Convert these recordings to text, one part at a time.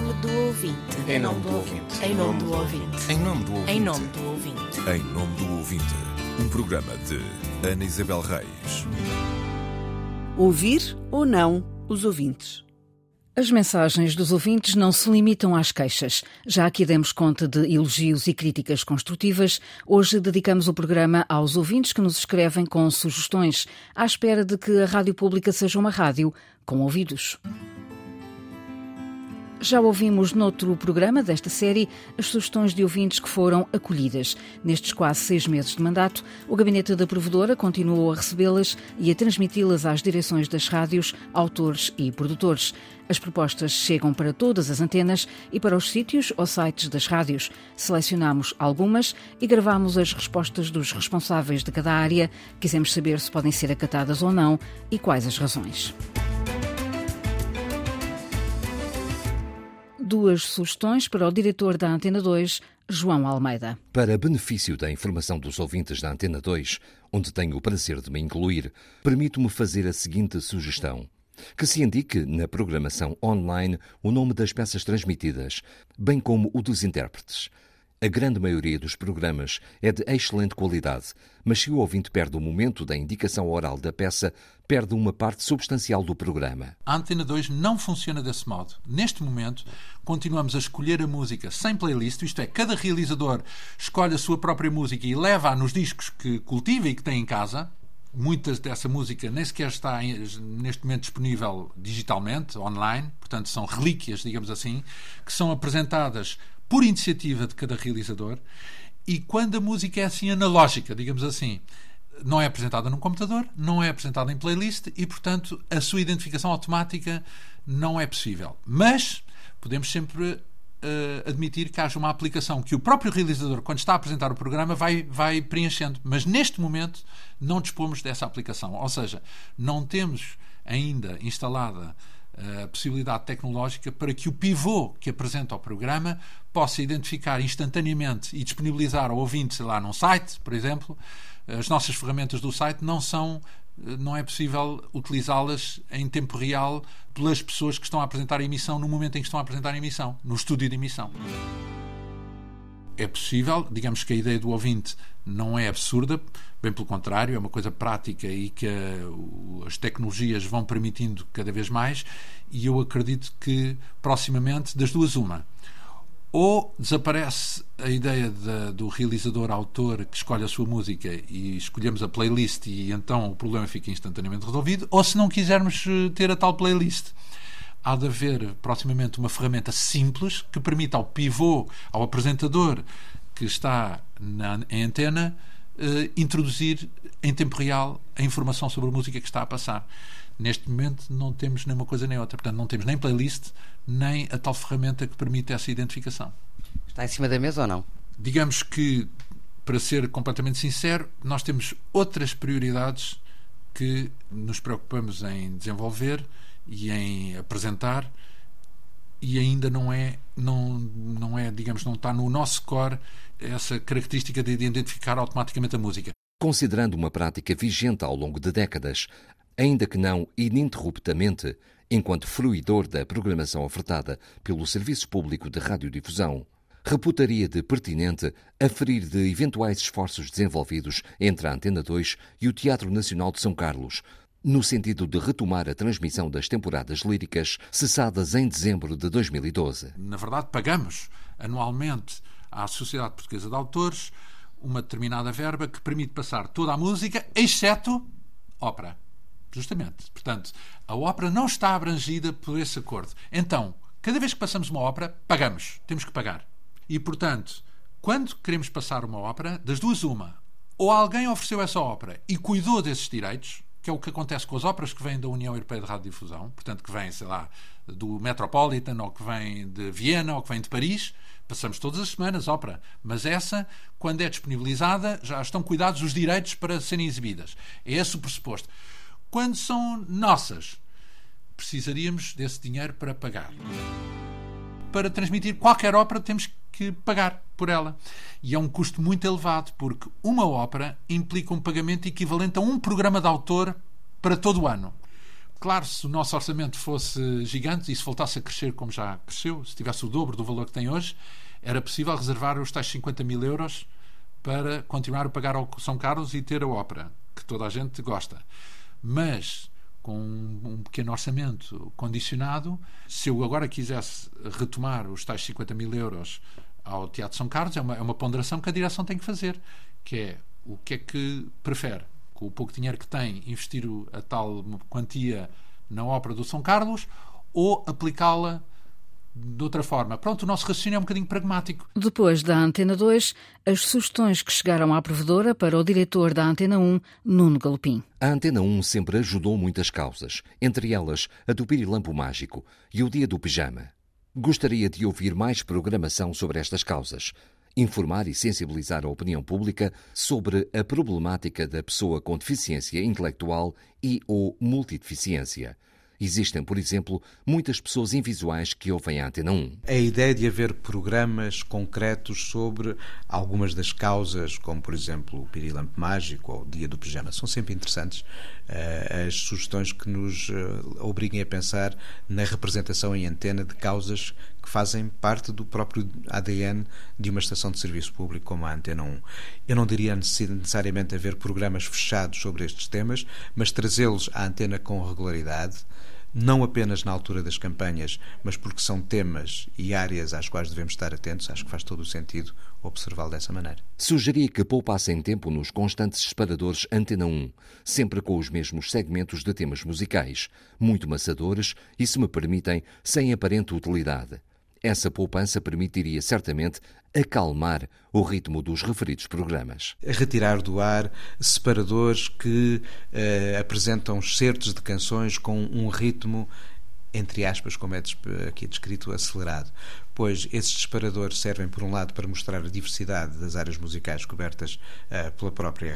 nome do ouvinte. Em nome do ouvinte. Em nome do ouvinte. Em nome do ouvinte. Em nome do ouvinte. Em nome do ouvinte, um programa de Ana Isabel Reis. Ouvir ou não os ouvintes. As mensagens dos ouvintes não se limitam às queixas. Já aqui demos conta de elogios e críticas construtivas. Hoje dedicamos o programa aos ouvintes que nos escrevem com sugestões, à espera de que a rádio pública seja uma rádio com ouvidos. Já ouvimos noutro programa desta série as sugestões de ouvintes que foram acolhidas. Nestes quase seis meses de mandato, o Gabinete da Provedora continuou a recebê-las e a transmiti-las às direções das rádios, autores e produtores. As propostas chegam para todas as antenas e para os sítios ou sites das rádios. Selecionamos algumas e gravamos as respostas dos responsáveis de cada área. Quisemos saber se podem ser acatadas ou não e quais as razões. Duas sugestões para o diretor da Antena 2, João Almeida. Para benefício da informação dos ouvintes da Antena 2, onde tenho o prazer de me incluir, permito-me fazer a seguinte sugestão. Que se indique na programação online o nome das peças transmitidas, bem como o dos intérpretes. A grande maioria dos programas é de excelente qualidade, mas se o ouvinte perde o momento da indicação oral da peça, perde uma parte substancial do programa. A Antena 2 não funciona desse modo. Neste momento, continuamos a escolher a música sem playlist, isto é, cada realizador escolhe a sua própria música e leva-a nos discos que cultiva e que tem em casa. Muitas dessa música nem sequer está neste momento disponível digitalmente, online, portanto são relíquias, digamos assim, que são apresentadas por iniciativa de cada realizador. E quando a música é assim analógica, digamos assim, não é apresentada num computador, não é apresentada em playlist e, portanto, a sua identificação automática não é possível. Mas podemos sempre uh, admitir que haja uma aplicação que o próprio realizador, quando está a apresentar o programa, vai, vai preenchendo. Mas neste momento não dispomos dessa aplicação. Ou seja, não temos ainda instalada a possibilidade tecnológica para que o pivô que apresenta o programa possa identificar instantaneamente e disponibilizar ao ouvinte, sei lá, num site, por exemplo. As nossas ferramentas do site não são não é possível utilizá-las em tempo real pelas pessoas que estão a apresentar a emissão no momento em que estão a apresentar a emissão, no estúdio de emissão é possível, digamos que a ideia do ouvinte não é absurda, bem pelo contrário, é uma coisa prática e que as tecnologias vão permitindo cada vez mais, e eu acredito que proximamente, das duas, uma. Ou desaparece a ideia de, do realizador-autor que escolhe a sua música e escolhemos a playlist e então o problema fica instantaneamente resolvido, ou se não quisermos eh, ter a tal playlist há de haver proximamente uma ferramenta simples que permita ao pivô, ao apresentador que está na, em antena, eh, introduzir em tempo real a informação sobre a música que está a passar. Neste momento não temos nem uma coisa nem outra. Portanto, não temos nem playlist, nem a tal ferramenta que permite essa identificação. Está em cima da mesa ou não? Digamos que, para ser completamente sincero, nós temos outras prioridades que nos preocupamos em desenvolver e em apresentar e ainda não é não não é digamos não está no nosso core essa característica de identificar automaticamente a música. Considerando uma prática vigente ao longo de décadas ainda que não ininterruptamente enquanto fruidor da programação ofertada pelo Serviço Público de Radiodifusão reputaria de pertinente aferir de eventuais esforços desenvolvidos entre a Antena 2 e o Teatro Nacional de São Carlos no sentido de retomar a transmissão das temporadas líricas cessadas em dezembro de 2012. Na verdade, pagamos anualmente à Sociedade Portuguesa de Autores uma determinada verba que permite passar toda a música, exceto ópera. Justamente. Portanto, a ópera não está abrangida por esse acordo. Então, cada vez que passamos uma ópera, pagamos. Temos que pagar. E, portanto, quando queremos passar uma ópera, das duas, uma. Ou alguém ofereceu essa ópera e cuidou desses direitos, que é o que acontece com as óperas que vêm da União Europeia de Radiodifusão, portanto, que vêm, sei lá, do Metropolitan, ou que vêm de Viena, ou que vêm de Paris. Passamos todas as semanas ópera. Mas essa, quando é disponibilizada, já estão cuidados os direitos para serem exibidas. É esse o pressuposto. Quando são nossas, precisaríamos desse dinheiro para pagar. Para transmitir qualquer ópera, temos que pagar por ela. E é um custo muito elevado, porque uma ópera implica um pagamento equivalente a um programa de autor para todo o ano. Claro, se o nosso orçamento fosse gigante e se voltasse a crescer como já cresceu, se tivesse o dobro do valor que tem hoje, era possível reservar os tais 50 mil euros para continuar a pagar ao São Carlos e ter a ópera, que toda a gente gosta. Mas com um pequeno orçamento condicionado, se eu agora quisesse retomar os tais 50 mil euros ao Teatro São Carlos, é uma, é uma ponderação que a direção tem que fazer, que é o que é que prefere? Com o pouco dinheiro que tem, investir a tal quantia na ópera do São Carlos ou aplicá-la de outra forma. Pronto, o nosso raciocínio é um bocadinho pragmático. Depois da Antena 2, as sugestões que chegaram à provedora para o diretor da Antena 1, Nuno Galopim. A Antena 1 sempre ajudou muitas causas, entre elas a do Pirilampo Mágico e o Dia do Pijama. Gostaria de ouvir mais programação sobre estas causas informar e sensibilizar a opinião pública sobre a problemática da pessoa com deficiência intelectual e ou multideficiência. Existem, por exemplo, muitas pessoas invisuais que ouvem a Antena 1. A ideia de haver programas concretos sobre algumas das causas, como por exemplo o Pirilampo Mágico ou o Dia do Pijama, são sempre interessantes. Eh, as sugestões que nos eh, obriguem a pensar na representação em antena de causas que fazem parte do próprio ADN de uma estação de serviço público como a Antena 1. Eu não diria necessariamente haver programas fechados sobre estes temas, mas trazê-los à antena com regularidade não apenas na altura das campanhas, mas porque são temas e áreas às quais devemos estar atentos, acho que faz todo o sentido observá-lo dessa maneira. Sugeria que poupassem tempo nos constantes separadores Antena 1, sempre com os mesmos segmentos de temas musicais, muito maçadores e, se me permitem, sem aparente utilidade. Essa poupança permitiria certamente acalmar o ritmo dos referidos programas. Retirar do ar separadores que uh, apresentam certos de canções com um ritmo entre aspas, como é aqui descrito, acelerado. Pois esses disparadores servem, por um lado, para mostrar a diversidade das áreas musicais cobertas uh, pela própria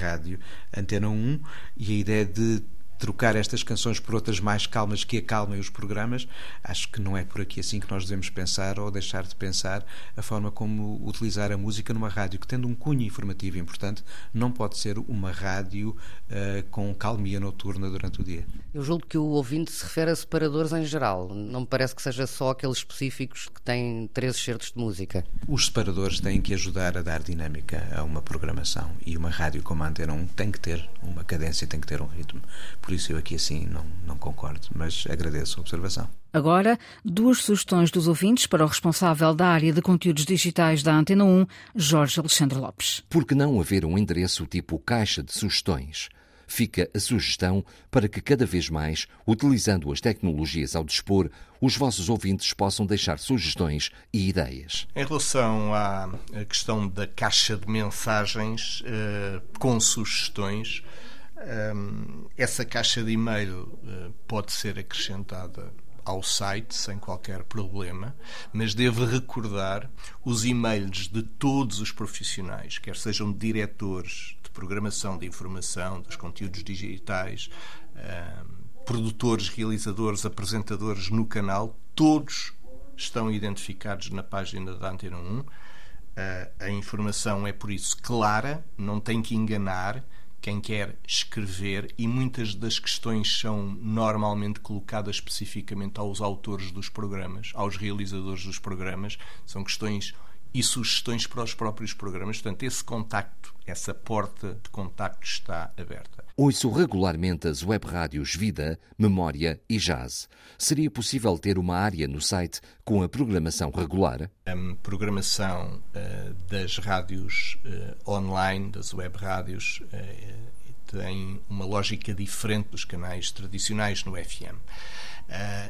rádio Antena 1 e a ideia de trocar estas canções por outras mais calmas que acalmem os programas, acho que não é por aqui assim que nós devemos pensar ou deixar de pensar a forma como utilizar a música numa rádio que, tendo um cunho informativo importante, não pode ser uma rádio uh, com calmia noturna durante o dia. Eu julgo que o ouvinte se refere a separadores em geral. Não me parece que seja só aqueles específicos que têm três certos de música. Os separadores têm que ajudar a dar dinâmica a uma programação e uma rádio como a Antena 1 tem que ter uma cadência, tem que ter um ritmo. Por isso eu aqui assim não, não concordo, mas agradeço a observação. Agora, duas sugestões dos ouvintes para o responsável da área de conteúdos digitais da Antena 1, Jorge Alexandre Lopes. Por que não haver um endereço tipo caixa de sugestões? fica a sugestão para que cada vez mais, utilizando as tecnologias ao dispor, os vossos ouvintes possam deixar sugestões e ideias. Em relação à questão da caixa de mensagens eh, com sugestões, eh, essa caixa de e-mail eh, pode ser acrescentada ao site sem qualquer problema, mas devo recordar os e-mails de todos os profissionais, quer sejam diretores de programação de informação, dos conteúdos digitais, uh, produtores, realizadores, apresentadores no canal, todos estão identificados na página da Antena 1. Uh, a informação é, por isso, clara, não tem que enganar quem quer escrever e muitas das questões são normalmente colocadas especificamente aos autores dos programas, aos realizadores dos programas. São questões e sugestões para os próprios programas. Portanto, esse contacto, essa porta de contacto está aberta. Ouço regularmente as web rádios Vida, Memória e Jazz. Seria possível ter uma área no site com a programação regular? A programação uh, das rádios uh, online, das web rádios, uh, tem uma lógica diferente dos canais tradicionais no FM.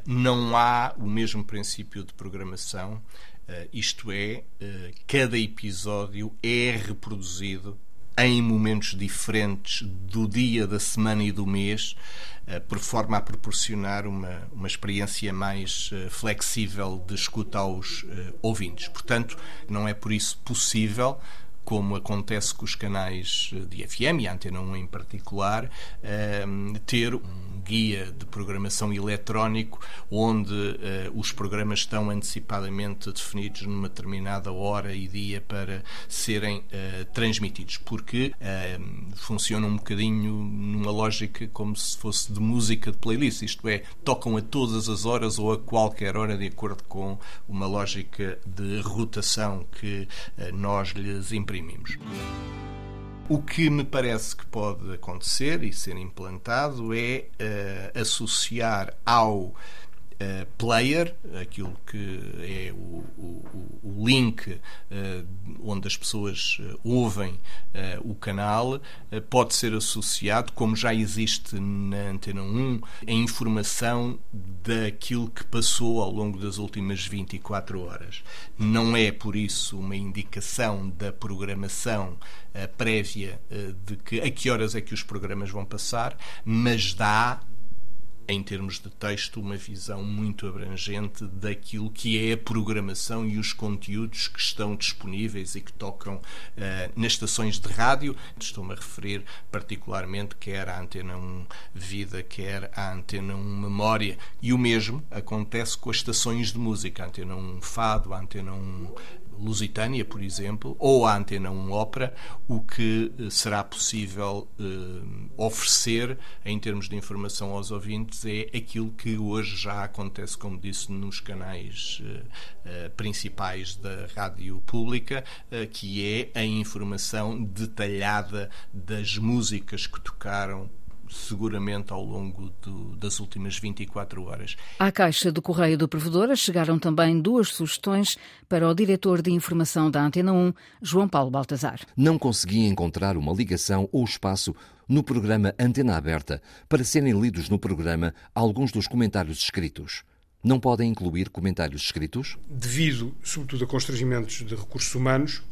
não há o mesmo princípio de programação isto é, cada episódio é reproduzido em momentos diferentes do dia, da semana e do mês, uh, por forma a proporcionar uma, uma experiência mais flexível de escuta aos ouvintes. Portanto, não é por isso possível como acontece com os canais de FM e a Antena 1 em particular, ehm, ter um guia de programação eletrónico onde uh, os programas estão antecipadamente definidos numa determinada hora e dia para serem uh, transmitidos, porque uh, funciona um bocadinho numa lógica como se fosse de música de playlist, isto é, tocam a todas as horas ou a qualquer hora de acordo com uma lógica de rotação que nós lhes imprimimos. O que me parece que pode acontecer e ser implantado é uh, associar ao Uh, player, aquilo que é o, o, o link uh, onde as pessoas uh, ouvem o canal, pode ser associado, como já existe na Antena 1, a informação daquilo que passou ao longo das últimas 24 horas. Não é, por isso, uma indicação da programação prévia de que a que horas é que os programas vão passar, mas dá em termos de texto, uma visão muito abrangente daquilo que é a programação e os conteúdos que estão disponíveis e que tocam uh, nas estações de rádio. Estou-me a referir particularmente quer à Antena 1 Vida, quer à Antena 1 Memória. E o mesmo acontece com as estações de música, a Antena 1 Fado, a Antena 1 Lusitânia, por exemplo, ou a Antena 1 Ópera, o que eh, será possível eh, oferecer em termos de informação aos ouvintes é aquilo que hoje já acontece, como disse, nos canais eh, principais da rádio pública, que é a informação detalhada das músicas que tocaram seguramente ao longo do, das últimas 24 horas. À Caixa do Correio do Provedora chegaram também duas sugestões para o diretor de informação da Antena 1, João Paulo Baltazar. Não conseguia encontrar uma ligação ou espaço no programa Antena Aberta para serem lidos no programa alguns dos comentários escritos. Não podem incluir comentários escritos? Devido, sobretudo, a constrangimentos de recursos humanos,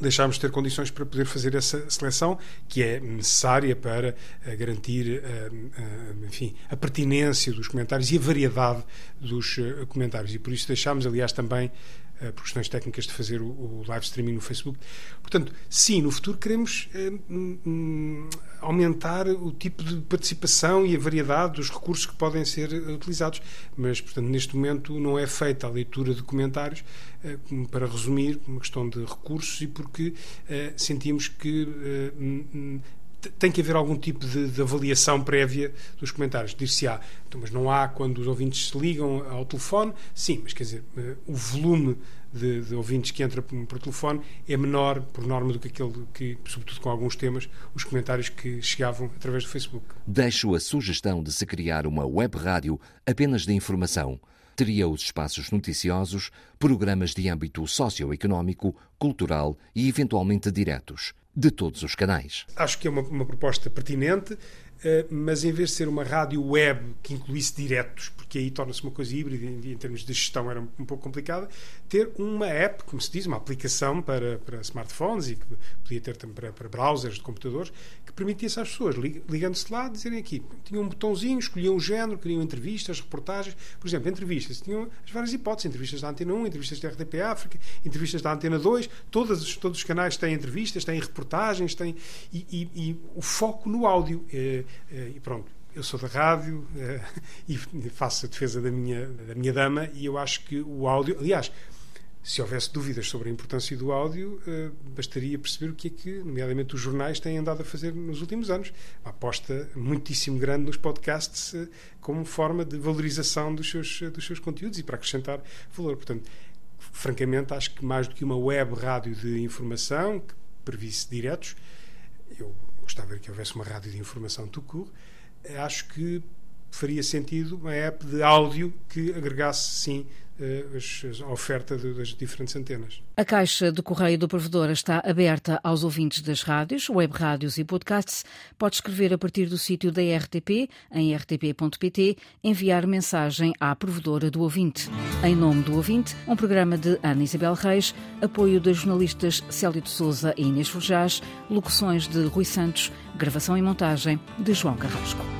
deixámos de ter condições para poder fazer essa seleção que é necessária para uh, garantir uh, uh, enfim, a pertinência dos comentários e a variedade dos comentários. E por isso deixámos, aliás, também eh, por questões técnicas de fazer o, live streaming no Facebook. Portanto, sim, no futuro queremos eh, hum, aumentar o tipo de participação e a variedade dos recursos que podem ser utilizados, mas, portanto, neste momento não é feita a leitura de comentários, eh, para resumir, uma questão de recursos e porque eh, sentimos que eh, hum, hum, tem que haver algum tipo de, de avaliação prévia dos comentários. Dir-se-á, então, mas não há quando os ouvintes se ligam ao telefone? Sim, mas quer dizer, uh, o volume de, de, ouvintes que entra por, por, telefone é menor, por norma, do que aquele que, sobretudo com alguns temas, os comentários que chegavam através do Facebook. Deixo a sugestão de se criar uma web rádio apenas de informação. Teria os espaços noticiosos, programas de âmbito socioeconómico, cultural e eventualmente diretos de todos os canais. Acho que é uma, uma proposta pertinente. Eh, mas em vez de ser uma rádio web que incluísse diretos, porque aí torna-se uma coisa híbrida em, termos de gestão era um, pouco complicada, ter uma app, como se diz, uma aplicação para, para smartphones e que podia ter também para, para browsers de computadores, que permitisse às pessoas, ligando-se lá, dizerem aqui, tinham um botãozinho, escolhiam um género, queriam entrevistas, reportagens, por exemplo, entrevistas, tinham as várias hipóteses, entrevistas da Antena 1, entrevistas da RTP África, entrevistas da Antena 2, todos, todos os canais têm entrevistas, têm reportagens, têm, e, e, e o foco no áudio. Eh, e pronto, eu sou da rádio eh, e faço a defesa da minha, da minha dama e eu acho que o áudio, aliás, se houvesse dúvidas sobre a importância do áudio, eh, bastaria perceber o que é que, nomeadamente, os jornais têm andado a fazer nos últimos anos. Uma aposta muitíssimo grande nos podcasts como forma de valorização dos seus, dos seus conteúdos e para acrescentar valor. Portanto, francamente, acho que mais do que uma web rádio de informação que previsse diretos, eu gostava que houvesse uma rádio de informação Tucur, acho que faria sentido uma app de áudio que agregasse, sim, a oferta das diferentes antenas. A caixa de correio do provedor está aberta aos ouvintes das rádios, web rádios e podcasts. Pode escrever a partir do sítio da RTP, em rtp.pt, enviar mensagem à provedora do ouvinte. Em nome do ouvinte, um programa de Ana Isabel Reis, apoio das jornalistas Célio de Souza e Inês Forjás, locuções de Rui Santos, gravação e montagem de João Carrasco.